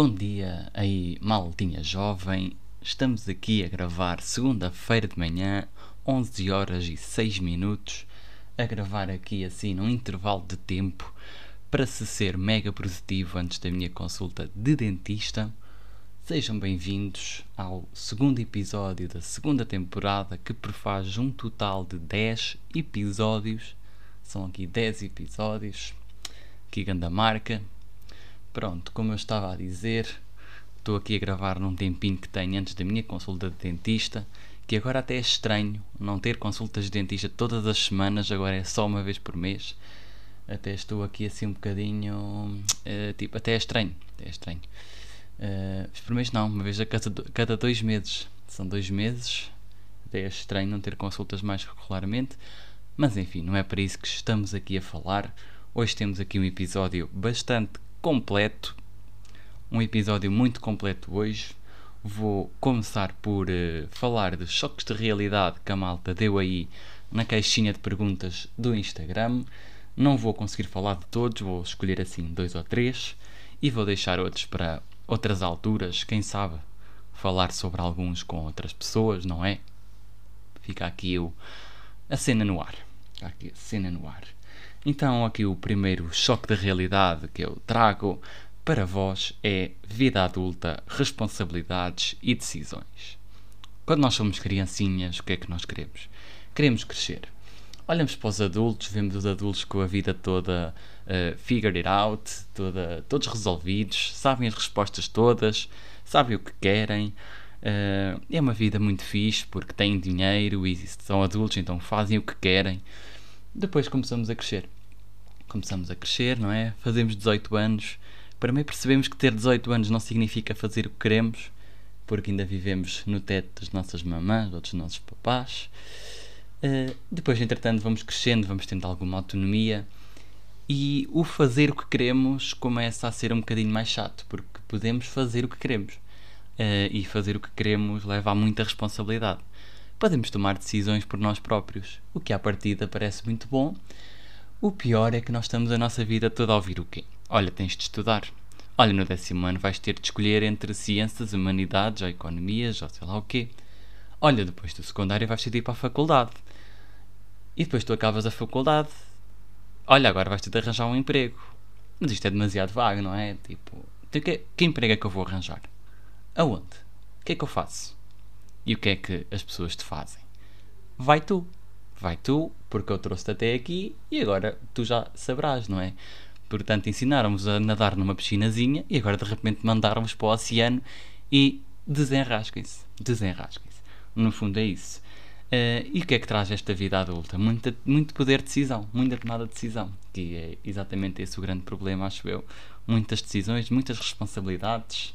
Bom dia aí, maldinha jovem. Estamos aqui a gravar segunda-feira de manhã, 11 horas e 6 minutos. A gravar aqui assim num intervalo de tempo para se ser mega positivo antes da minha consulta de dentista. Sejam bem-vindos ao segundo episódio da segunda temporada que prefaz um total de 10 episódios. São aqui 10 episódios. Que grande marca. Pronto, como eu estava a dizer, estou aqui a gravar num tempinho que tenho antes da minha consulta de dentista, que agora até é estranho não ter consultas de dentista todas as semanas, agora é só uma vez por mês. Até estou aqui assim um bocadinho. Uh, tipo, até é estranho. Até é estranho. Uh, por mês não, uma vez a cada, cada dois meses. São dois meses. Até é estranho não ter consultas mais regularmente. Mas enfim, não é para isso que estamos aqui a falar. Hoje temos aqui um episódio bastante completo. Um episódio muito completo hoje. Vou começar por uh, falar de choques de realidade que a malta deu aí na caixinha de perguntas do Instagram. Não vou conseguir falar de todos, vou escolher assim dois ou três e vou deixar outros para outras alturas, quem sabe falar sobre alguns com outras pessoas, não é? Fica aqui o, a cena no ar. Fica aqui a cena no ar. Então, aqui o primeiro choque de realidade que eu trago para vós é vida adulta, responsabilidades e decisões. Quando nós somos criancinhas, o que é que nós queremos? Queremos crescer. Olhamos para os adultos, vemos os adultos com a vida toda uh, figured out, toda, todos resolvidos, sabem as respostas todas, sabem o que querem. Uh, é uma vida muito fixe porque têm dinheiro e são adultos, então fazem o que querem. Depois começamos a crescer. Começamos a crescer, não é? Fazemos 18 anos. Para mim percebemos que ter 18 anos não significa fazer o que queremos, porque ainda vivemos no teto das nossas mamãs ou dos nossos papás. Uh, depois, entretanto, vamos crescendo, vamos tendo alguma autonomia e o fazer o que queremos começa a ser um bocadinho mais chato, porque podemos fazer o que queremos. Uh, e fazer o que queremos leva a muita responsabilidade. Podemos tomar decisões por nós próprios, o que à partida parece muito bom. O pior é que nós estamos a nossa vida toda a ouvir o quê? Olha, tens de estudar. Olha, no décimo ano vais ter de escolher entre ciências, humanidades ou economias ou sei lá o quê. Olha, depois do secundário vais ter de ir para a faculdade. E depois tu acabas a faculdade. Olha, agora vais ter de arranjar um emprego. Mas isto é demasiado vago, não é? Tipo, que, que emprego é que eu vou arranjar? Aonde? O que é que eu faço? E o que é que as pessoas te fazem? Vai tu. Vai tu, porque eu trouxe-te até aqui e agora tu já saberás, não é? Portanto, ensinaram-vos a nadar numa piscinazinha e agora de repente mandaram-vos para o oceano e desenrasquem-se. Desenrasquem-se. No fundo é isso. Uh, e o que é que traz esta vida adulta? Muita, muito poder de decisão, muita tomada de decisão, que é exatamente esse o grande problema, acho eu. Muitas decisões, muitas responsabilidades.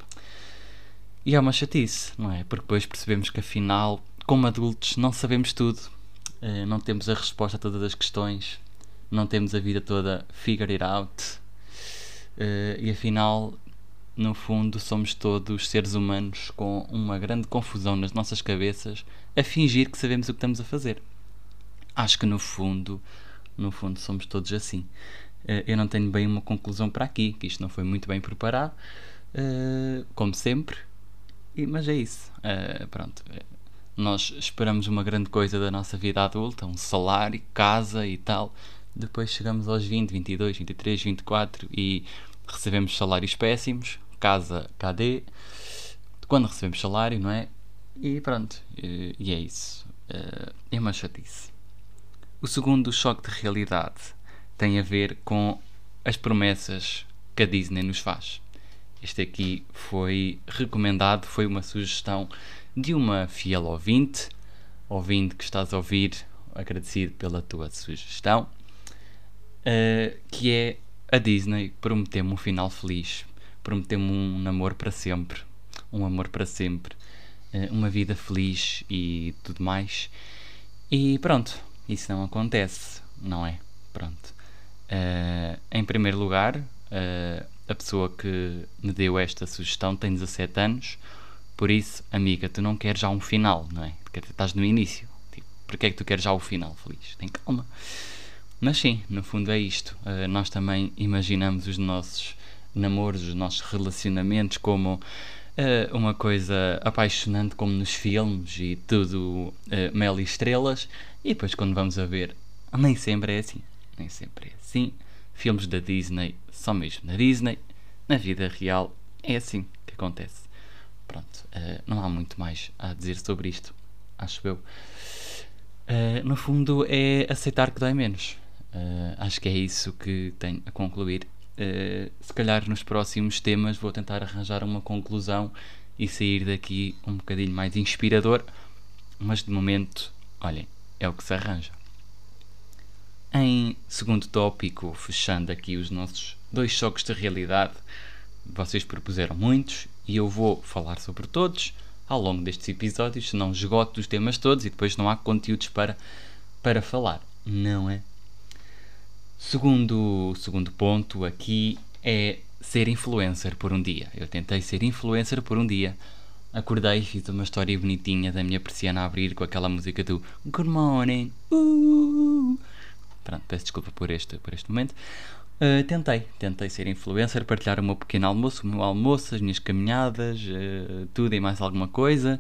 E é uma chatice, não é? Porque depois percebemos que afinal, como adultos, não sabemos tudo, uh, não temos a resposta a todas as questões, não temos a vida toda figure it out, uh, e afinal no fundo, somos todos seres humanos com uma grande confusão nas nossas cabeças a fingir que sabemos o que estamos a fazer. Acho que no fundo, no fundo, somos todos assim. Eh, eu não tenho bem uma conclusão para aqui, que isto não foi muito bem preparado, eh, como sempre, mas é isso. Eh, pronto. Nós esperamos uma grande coisa da nossa vida adulta, um salário, casa e tal. Depois chegamos aos 20, 22, 23, 24 e recebemos salários péssimos, casa KD, quando recebemos salário, não é? E pronto, e, é isso. Uh, é uma chatice. O segundo choque de realidade tem a ver com as promessas que a Disney nos faz. Este aqui foi recomendado, foi uma sugestão de uma fiel ouvinte, ouvinte que estás a ouvir, agradecido pela tua sugestão, uh, que é a Disney prometeu-me um final feliz, prometeu-me um namoro para sempre, um amor para sempre, eh, uma vida feliz e tudo mais. E pronto, isso não acontece, não é? Pronto. Uh, em primeiro lugar, uh, a pessoa que me deu esta sugestão tem 17 anos, por isso, amiga, tu não queres já um final, não é? Estás no início. Tipo, porque é que tu queres já o final feliz? Tem calma. Mas sim, no fundo é isto. Uh, nós também imaginamos os nossos namoros, os nossos relacionamentos como uh, uma coisa apaixonante como nos filmes e tudo uh, mel e estrelas e depois quando vamos a ver nem sempre é assim nem sempre é assim filmes da Disney são mesmo da Disney na vida real é assim que acontece pronto uh, não há muito mais a dizer sobre isto acho eu. No fundo é aceitar que dói menos. Acho que é isso que tenho a concluir. Uh, se calhar nos próximos temas vou tentar arranjar uma conclusão e sair daqui um bocadinho mais inspirador, mas de momento, olhem, é o que se arranja. Em segundo tópico, fechando aqui os nossos dois choques de realidade, vocês propuseram muitos e eu vou falar sobre todos ao longo destes episódios, senão esgoto os temas todos e depois não há conteúdos para, para falar, não é? Segundo, segundo ponto aqui é ser influencer por um dia. Eu tentei ser influencer por um dia. Acordei e fiz uma história bonitinha da minha persiana a abrir com aquela música do Good Morning. Uh. Pronto, peço desculpa por este, por este momento. Uh, tentei, tentei ser influencer, partilhar o meu pequeno almoço, o meu almoço, as minhas caminhadas, uh, tudo e mais alguma coisa.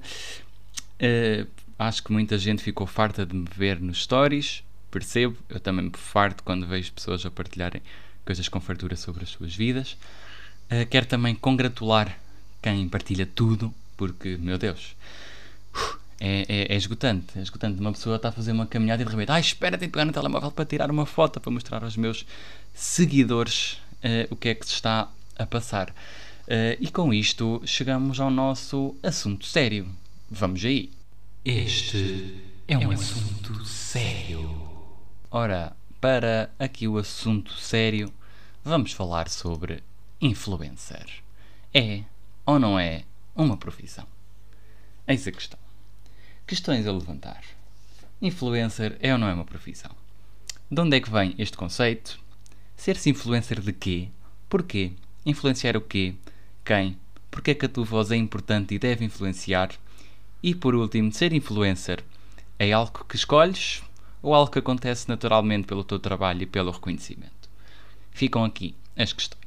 Uh, acho que muita gente ficou farta de me ver nos stories percebo, eu também me farto quando vejo pessoas a partilharem coisas com fartura sobre as suas vidas. Uh, quero também congratular quem partilha tudo, porque, meu Deus, é, é, é, esgotante. É esgotante. Uma pessoa está a fazer uma caminhada e de repente, ai, espera, tenho que pegar no telemóvel para tirar uma foto para mostrar aos meus seguidores uh, o que é que se está a passar. Uh, e com isto chegamos ao nosso assunto sério. Vamos aí. Este é um, é um assunto sério. Ora, para aqui o assunto sério, vamos falar sobre influencer. É ou não é uma profissão? Eis a questão. Questões a levantar. Influencer é ou não é uma profissão? De onde é que vem este conceito? Ser-se influencer de quê? Porquê? Influenciar o quê? Quem? Porquê é que a tua voz é importante e deve influenciar? E por último, ser influencer é algo que escolhes ou algo que acontece naturalmente pelo teu trabalho e pelo reconhecimento? Ficam aqui as questões.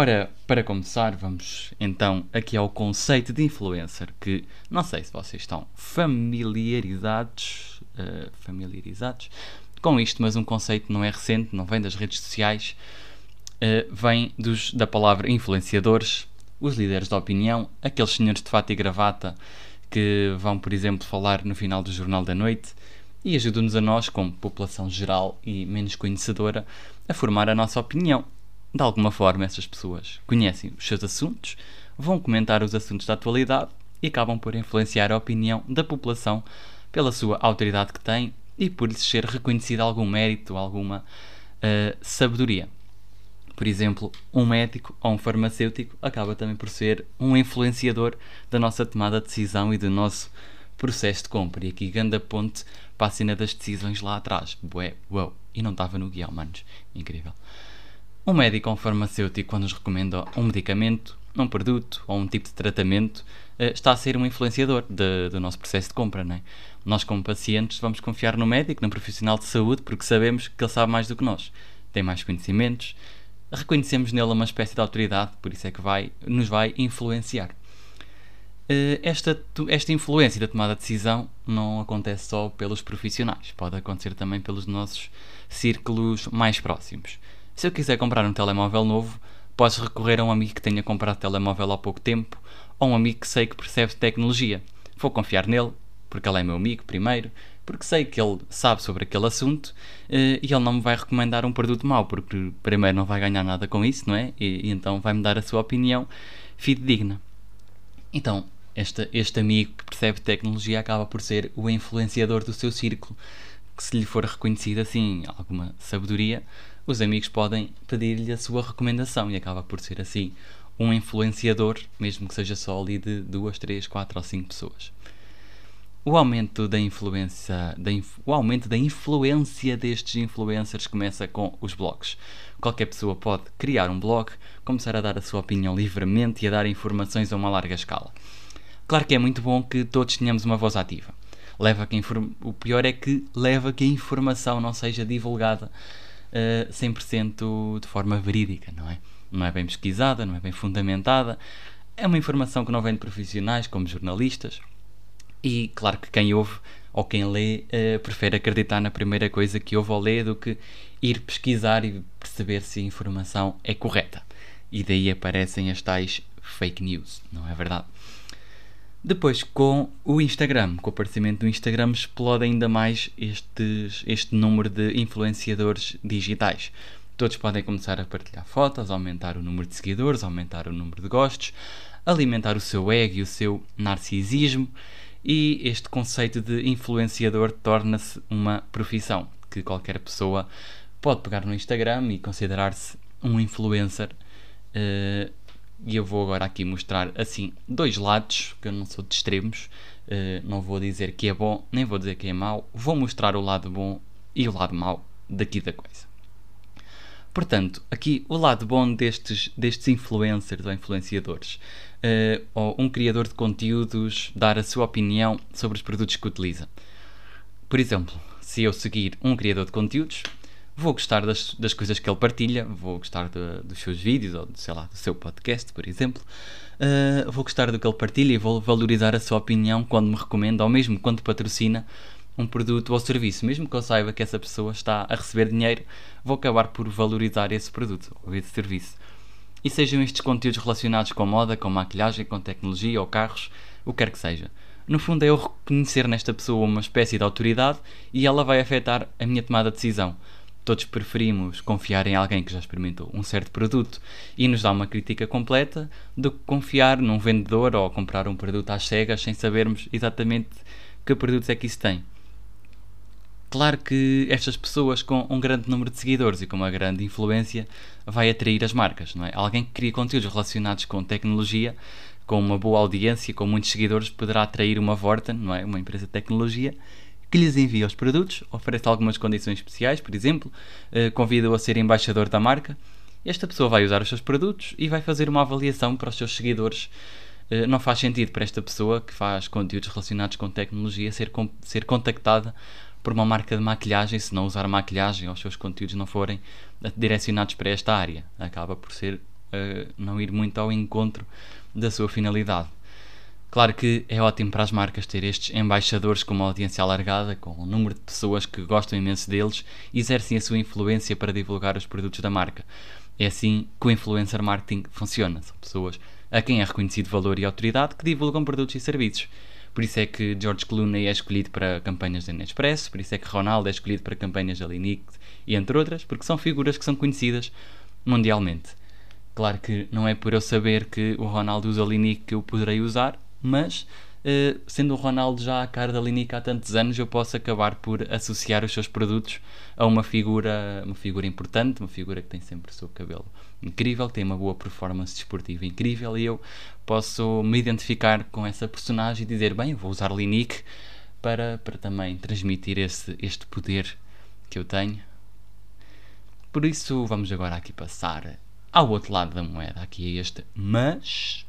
Ora, para começar, vamos então aqui ao conceito de influencer, que não sei se vocês estão familiarizados, uh, familiarizados com isto, mas um conceito não é recente, não vem das redes sociais, uh, vem dos, da palavra influenciadores, os líderes da opinião, aqueles senhores de fato e gravata que vão, por exemplo, falar no final do Jornal da Noite e ajudam-nos a nós, como população geral e menos conhecedora, a formar a nossa opinião. De alguma forma, essas pessoas conhecem os seus assuntos, vão comentar os assuntos da atualidade e acabam por influenciar a opinião da população pela sua autoridade que têm e por lhes ser reconhecido algum mérito, alguma uh, sabedoria. Por exemplo, um médico ou um farmacêutico acaba também por ser um influenciador da nossa tomada de decisão e do nosso processo de compra. E aqui, ganda ponte para a cena das decisões lá atrás. Bué, uau. E não estava no guião, manos. Incrível. Um médico ou um farmacêutico, quando nos recomenda um medicamento, um produto ou um tipo de tratamento, eh, está a ser um influenciador de, do nosso processo de compra, não é? Nós, como pacientes, vamos confiar no médico, no profissional de saúde, porque sabemos que ele sabe mais do que nós. Tem mais conhecimentos, reconhecemos nele uma espécie de autoridade, por isso é que vai, nos vai influenciar. Eh, esta, esta influência da tomada de decisão não acontece só pelos profissionais, pode acontecer também pelos nossos círculos mais próximos. Se eu quiser comprar um telemóvel novo, posso recorrer a um amigo que tenha comprado telemóvel há pouco tempo ou um amigo que sei que percebe tecnologia. Vou confiar nele, porque ele é meu amigo, primeiro, porque sei que ele sabe sobre aquele assunto eh, e ele não me vai recomendar um produto mau, porque primeiro não vai ganhar nada com isso, não é? E, e então vai-me dar a sua opinião fidedigna. Então, este, este amigo que percebe tecnologia acaba por ser o influenciador do seu círculo, que se lhe for reconhecido assim alguma sabedoria, os amigos podem pedir-lhe a sua recomendação e acaba por ser assim um influenciador, mesmo que seja só ali de duas, três, quatro ou cinco pessoas. O aumento da influência, da inf, o aumento da influência destes influencers começa com os blogs. Qualquer pessoa pode criar um blog, começar a dar a sua opinião livremente e a dar informações a uma larga escala. Claro que é muito bom que todos tenhamos uma voz ativa. Leva que o pior é que leva que a informação não seja divulgada uh, eh, 100% de forma verídica, não é? não é bem pesquisada, não é bem fundamentada, é uma informação que não vem de profissionais como jornalistas. E claro que quem ouve ou quem lê uh, prefere acreditar na primeira coisa que ouve ou lê do que ir pesquisar e perceber se a informação é correta. E daí aparecem as tais fake news, não é verdade? Depois, com o Instagram, com o aparecimento do Instagram, explode ainda mais estes, este número de influenciadores digitais. Todos podem começar a partilhar fotos, aumentar o número de seguidores, aumentar o número de gostos, alimentar o seu ego e o seu narcisismo, e este conceito de influenciador torna-se uma profissão que qualquer pessoa pode pegar no Instagram e considerar-se um influencer. Uh, e eu vou agora aqui mostrar assim dois lados, que eu não sou de extremos, uh, não vou dizer que é bom, nem vou dizer que é mau, vou mostrar o lado bom e o lado mau daqui da coisa. Portanto, aqui o lado bom destes, destes influencers ou influenciadores, uh, ou um criador de conteúdos dar a sua opinião sobre os produtos que utiliza. Por exemplo, se eu seguir um criador de conteúdos, vou gostar das, das coisas que ele partilha, vou gostar de, dos seus vídeos ou, sei lá, do seu podcast, por exemplo. Uh, vou gostar do que ele partilha e vou valorizar a sua opinião quando me recomenda ou mesmo quando patrocina um produto ou serviço. Mesmo que eu saiba que essa pessoa está a receber dinheiro, vou acabar por valorizar esse produto ou esse serviço. E sejam estes conteúdos relacionados com moda, com maquilhagem, com tecnologia ou carros, o que quer que seja. No fundo, é eu reconhecer nesta pessoa uma espécie de autoridade e ela vai afetar a minha tomada de decisão todos preferimos confiar em alguém que já experimentou um certo produto e nos dá uma crítica completa do que confiar num vendedor ou comprar um produto às cegas sem sabermos exatamente que produtos é que isso tem. Claro que estas pessoas com um grande número de seguidores e com uma grande influência vai atrair as marcas, não é? Alguém que cria conteúdos relacionados com tecnologia, com uma boa audiência, com muitos seguidores, poderá atrair uma Vorten, não é? Uma empresa de tecnologia que lhes envia os produtos, oferece algumas condições especiais, por exemplo, uh, convida-o a ser embaixador da marca. Esta pessoa vai usar os seus produtos e vai fazer uma avaliação para os seus seguidores. Uh, não faz sentido para esta pessoa que faz conteúdos relacionados com tecnologia ser, ser contactada por uma marca de maquilhagem se não usar maquilhagem ou os seus conteúdos não forem direcionados para esta área. Acaba por ser uh, não ir muito ao encontro da sua finalidade. Claro que é ótimo para as marcas ter estes embaixadores com uma audiência alargada, com um número de pessoas que gostam imenso deles e exercem a sua influência para divulgar os produtos da marca. É assim que o influencer marketing funciona. São pessoas a quem é reconhecido valor e autoridade que divulgam produtos e serviços. Por isso é que George Clooney é escolhido para campanhas da Nespresso, por isso é que Ronaldo é escolhido para campanhas da Linique e entre outras, porque são figuras que são conhecidas mundialmente. Claro que não é por eu saber que o Ronaldo usa Linique que eu poderei usar, mas uh, sendo o Ronaldo já a cara da Linica há tantos anos, eu posso acabar por associar os seus produtos a uma figura, uma figura importante, uma figura que tem sempre o seu cabelo incrível, tem uma boa performance desportiva incrível e eu posso me identificar com essa personagem e dizer, bem, vou usar Linique para, para também transmitir esse, este poder que eu tenho. Por isso, vamos agora aqui passar ao outro lado da moeda, aqui é este, mas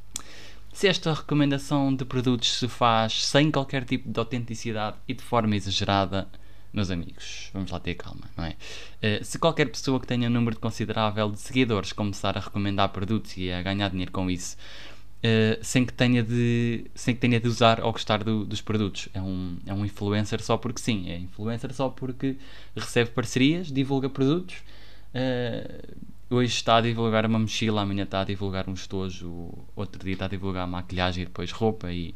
se esta recomendação de produtos se faz sem qualquer tipo de autenticidade e de forma exagerada, meus amigos, vamos lá ter calma, não é? Uh, se qualquer pessoa que tenha um número considerável de seguidores começar a recomendar produtos e a ganhar dinheiro com isso, uh, sem, que tenha de, sem que tenha de usar ou gostar do, dos produtos, é um, é um influencer só porque sim, é influencer só porque recebe parcerias, divulga produtos. Uh, hoje está a divulgar uma mochila, amanhã está a divulgar um estojo, outro dia está a divulgar maquilhagem e depois roupa e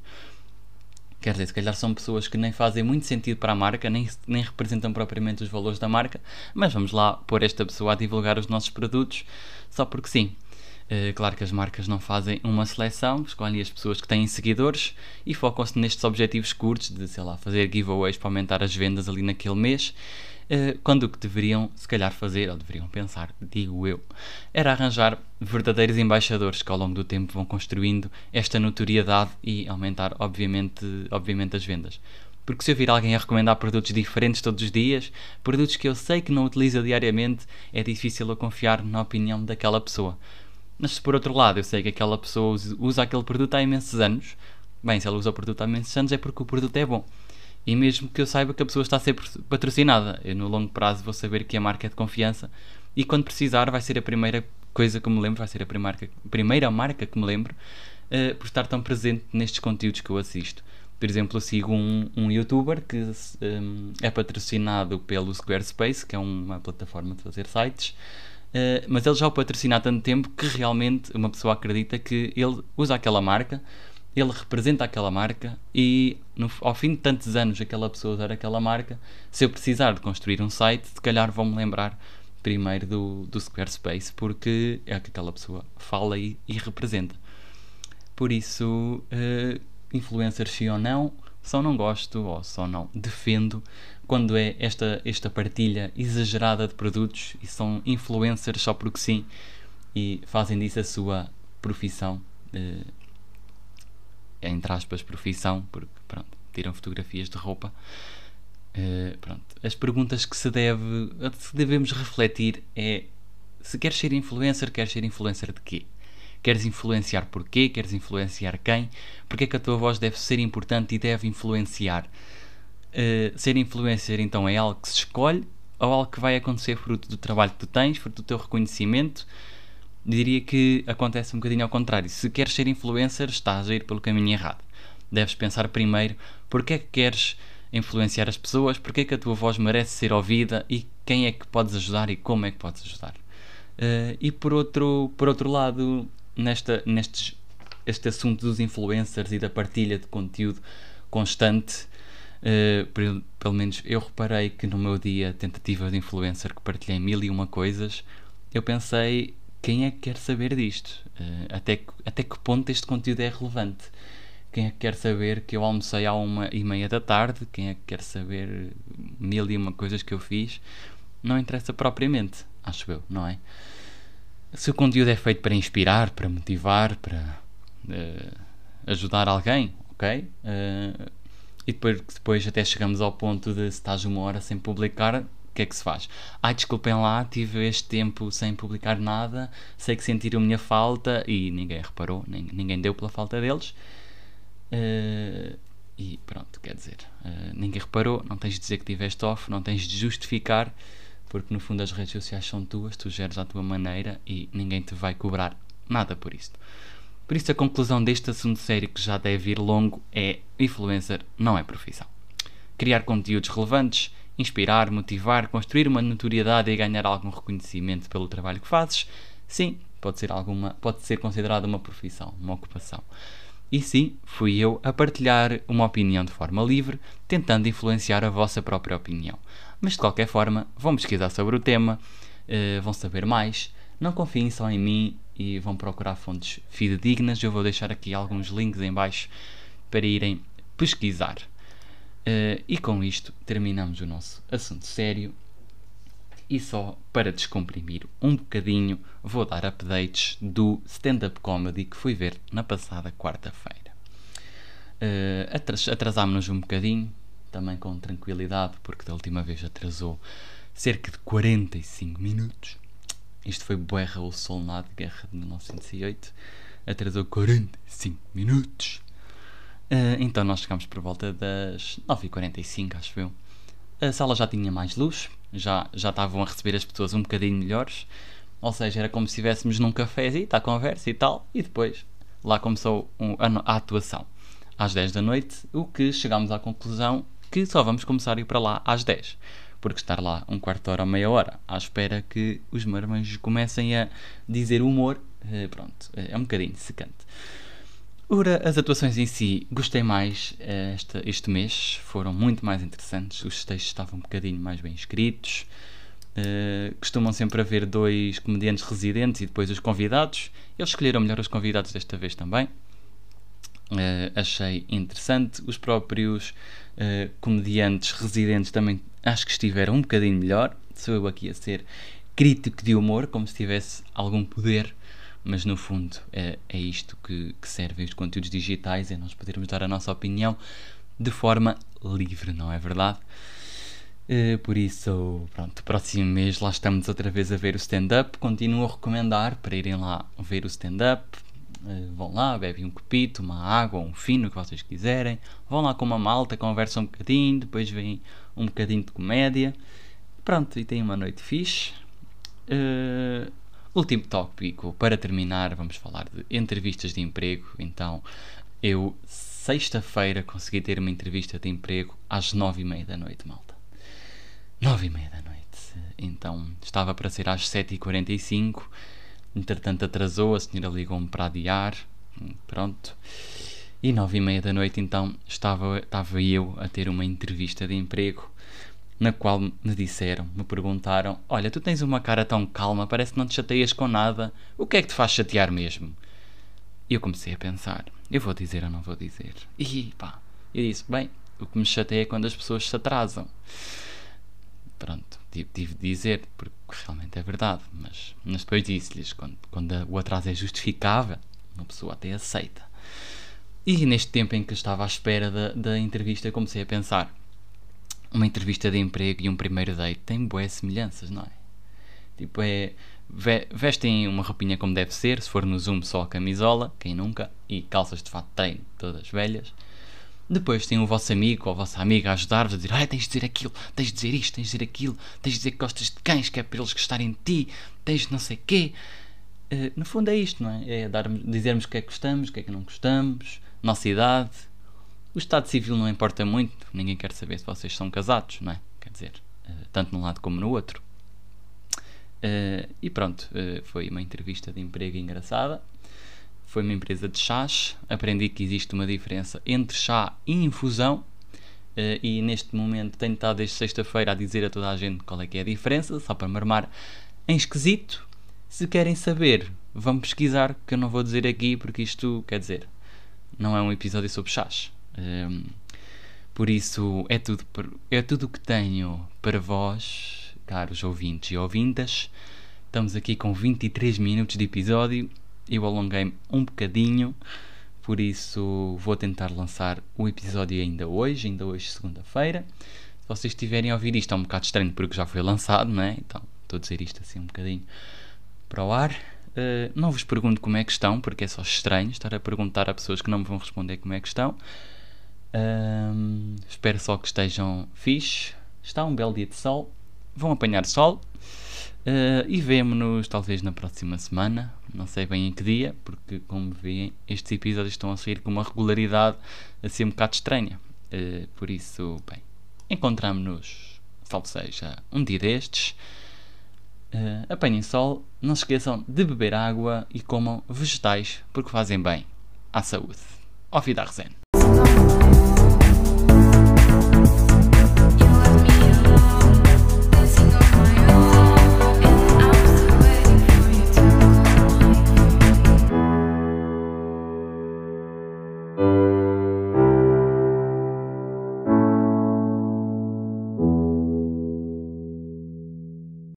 quer dizer, se calhar são pessoas que nem fazem muito sentido para a marca, nem, nem representam propriamente os valores da marca, mas vamos lá pôr esta pessoa a divulgar os nossos produtos só porque sim. Uh, claro que as marcas não fazem uma seleção, escolhem as pessoas que têm seguidores e focam-se nestes objetivos curtos de, sei lá, fazer giveaways para aumentar as vendas ali naquele mês eh, quando o que deveriam, se calhar, fazer, ou deveriam pensar, digo eu, era arranjar verdadeiros embaixadores que ao longo do tempo vão construindo esta notoriedade e aumentar, obviamente, obviamente as vendas. Porque se eu vir alguém a recomendar produtos diferentes todos os dias, produtos que eu sei que não utiliza diariamente, é difícil eu confiar na opinião daquela pessoa. Mas se por outro lado eu sei que aquela pessoa usa aquele produto há imensos anos, bem, se ela usa o produto há imensos anos é porque o produto é bom e mesmo que eu saiba que a pessoa está a ser patrocinada. Eu no longo prazo vou saber que a marca é de confiança e quando precisar vai ser a primeira coisa que me lembro, vai ser a primeira, primeira marca que me lembro uh, por estar tão presente nestes conteúdos que eu assisto. Por exemplo, eu sigo um, um youtuber que um, é patrocinado pelo Squarespace, que é uma plataforma de fazer sites, uh, mas ele já o patrocina há tanto tempo que realmente uma pessoa acredita que ele usa aquela marca, ele representa aquela marca e no, ao fim de tantos anos aquela pessoa usar aquela marca, se eu precisar de construir um site, se calhar vão-me lembrar primeiro do, do Squarespace, porque é que aquela pessoa fala e, e representa. Por isso, uh, influencers sim ou não, só não gosto ou só não defendo quando é esta, esta partilha exagerada de produtos e são influencers só porque sim e fazem disso a sua profissão, uh, entre aspas, profissão, porque pronto, tiram fotografias de roupa. Uh, pronto. As perguntas que se deve, que devemos refletir é se queres ser influencer, queres ser influencer de quê? Queres influenciar porquê? Queres influenciar quem? Porque é que a tua voz deve ser importante e deve influenciar? Uh, ser influencer então é algo que se escolhe ou algo que vai acontecer fruto do trabalho que tu tens, fruto do teu reconhecimento? Diria que acontece um bocadinho ao contrário. Se queres ser influencer, estás a ir pelo caminho errado. Deves pensar primeiro porque é que queres influenciar as pessoas, porque é que a tua voz merece ser ouvida e quem é que podes ajudar e como é que podes ajudar. Uh, e por outro, por outro lado, nesta, nestes, este assunto dos influencers e da partilha de conteúdo constante, uh, pelo menos eu reparei que no meu dia tentativa de influencer que partilhei mil e uma coisas, eu pensei quem é que quer saber disto? Uh, até, que, até que ponto este conteúdo é relevante? Quem é que quer saber que eu almocei à uma e meia da tarde? Quem é que quer saber mil e uma coisas que eu fiz? Não interessa propriamente, acho eu, não é? se o conteúdo é feito para inspirar, para motivar, para uh, ajudar alguém, ok? Uh, e depois, depois até chegamos ao ponto de se estás uma hora sem publicar, que é que se faz? Ai, desculpem lá, tive este tempo sem publicar nada, sei que sentiram minha falta e ninguém reparou, nem, ninguém deu pela falta deles. Uh, e pronto, quer dizer, uh, ninguém reparou, não tens de dizer que tiveste off, não tens de justificar porque no fundo as redes sociais são tuas, tu geres à tua maneira e ninguém te vai cobrar nada por isto. Por isso a conclusão deste assunto sério que já deve ir longo é influencer não é profissão. Criar conteúdos relevantes, inspirar, motivar, construir uma notoriedade e ganhar algum reconhecimento pelo trabalho que fazes, sim, pode ser alguma, pode ser considerada uma profissão, uma ocupação. E sim, fui eu a partilhar uma opinião de forma livre, tentando influenciar a vossa própria opinião. Mas de qualquer forma, vão pesquisar sobre o tema, uh, vão saber mais. Não confiem só em mim e vão procurar fontes fidedignas. Eu vou deixar aqui alguns links em baixo para irem pesquisar. Uh, e com isto terminamos o nosso assunto sério. E só para descomprimir um bocadinho, vou dar updates do stand-up comedy que fui ver na passada quarta-feira. Uh, Atrasámos-nos um bocadinho, também com tranquilidade, porque da última vez atrasou cerca de 45 minutos. Isto foi Bué Raul Solnado, Guerra de 1908. Atrasou 45 minutos. Uh, então nós chegámos por volta das 9h45, acho eu. A sala já tinha mais luz, já, já estavam a receber as pessoas um bocadinho melhores. Ou seja, era como se estivéssemos num cafézinho, a conversa e tal. E depois lá começou um, a, a atuação. Às 10 da noite, o que chegámos à conclusão que só vamos começar a ir para lá às 10. Porque estar lá um quarto de hora ou meia hora à espera que os marmanjos comecem a dizer humor, eh, pronto, é um bocadinho secante. Ora, as atuações em si gostei mais eh, este, este mês, foram muito mais interessantes, os textos estavam um bocadinho mais bem escritos. Uh, costumam sempre haver dois comediantes residentes e depois os convidados. Eles escolheram melhor os convidados desta vez também. Uh, achei interessante. Os próprios uh, comediantes residentes também acho que estiveram um bocadinho melhor. Sou eu aqui a ser crítico de humor, como se tivesse algum poder, mas no fundo é, é isto que, que servem os conteúdos digitais, é nós podermos dar a nossa opinião de forma livre, não é verdade? Uh, por isso, pronto, próximo mês lá estamos outra vez a ver o stand-up. Continuo a recomendar para irem lá ver o stand-up. Uh, vão lá, bebem um copito, uma água, um fino, o que vocês quiserem. Vão lá com uma malta, conversam um bocadinho, depois vêm um bocadinho de comédia. Pronto, e têm uma noite fixe. Uh, Último tópico, para terminar, vamos falar de entrevistas de emprego. Então, eu, sexta-feira, consegui ter uma entrevista de emprego às nove e meia da noite, malta. Nove e meia da noite. Então, estava para ser às sete e quarenta e cinco. Entretanto, atrasou, a senhora ligou-me para adiar. Pronto. E nove e meia da noite, então, estava, estava eu a ter uma entrevista de emprego na qual me disseram, me perguntaram: Olha, tu tens uma cara tão calma, parece que não te chateias com nada, o que é que te faz chatear mesmo? E eu comecei a pensar: Eu vou dizer ou não vou dizer? E pá, eu disse: Bem, o que me chateia é quando as pessoas se atrasam. Pronto, tive, de dizer, porque realmente é verdade, mas, mas depois disse-lhes: quando, quando o atraso é justificável, uma pessoa até aceita. E neste tempo em que estava à espera da, da entrevista, comecei a pensar: uma entrevista de emprego e um primeiro date têm boas semelhanças, não é? Tipo, é. Vestem uma roupinha como deve ser, se for no Zoom só a camisola, quem nunca, e calças de fato treino, todas velhas. Depois tem o vosso amigo ou a vossa amiga a ajudar-vos a dizer: ah, tens de dizer aquilo, tens de dizer isto, tens de dizer aquilo, tens de dizer que gostas de cães, que é para eles gostarem de ti, tens de não sei quê. Uh, no fundo é isto, não é? É dar, dizermos o que é que gostamos, o que é que não gostamos, nossa idade, o Estado Civil não importa muito, ninguém quer saber se vocês são casados, não é? Quer dizer, uh, tanto num lado como no outro. Uh, e pronto, uh, foi uma entrevista de emprego engraçada. Foi uma empresa de chás. Aprendi que existe uma diferença entre chá e infusão. e neste momento tenho estado desde sexta-feira a dizer a toda a gente qual é que é a diferença, só para marmar em esquisito. Se querem saber, vão pesquisar, que eu não vou dizer aqui porque isto, quer dizer, não é um episódio sobre chás. Um, por isso, é tudo é tudo que tenho para vós, caros ouvintes e ouvintas. Estamos aqui com 23 minutos de episódio. Eu alonguei um bocadinho, por isso vou tentar lançar o episódio ainda hoje, ainda hoje, segunda-feira. Se vocês estiverem a ouvir isto, é um bocado estranho porque já foi lançado, não é? Então, estou a dizer isto assim um bocadinho para o ar. Uh, não vos pergunto como é que estão, porque é só estranho estar a perguntar a pessoas que não me vão responder como é que estão. Um, espero só que estejam fixe. Está um belo dia de sol. Vão apanhar sol. Uh, e vemo-nos talvez na próxima semana. Não sei bem em que dia, porque como veem, estes episódios estão a sair com uma regularidade assim um bocado estranha. Uh, por isso, bem, encontramos-nos, salvo seja, um dia destes. Uh, apanhem sol, não se esqueçam de beber água e comam vegetais porque fazem bem à saúde. Da resenha.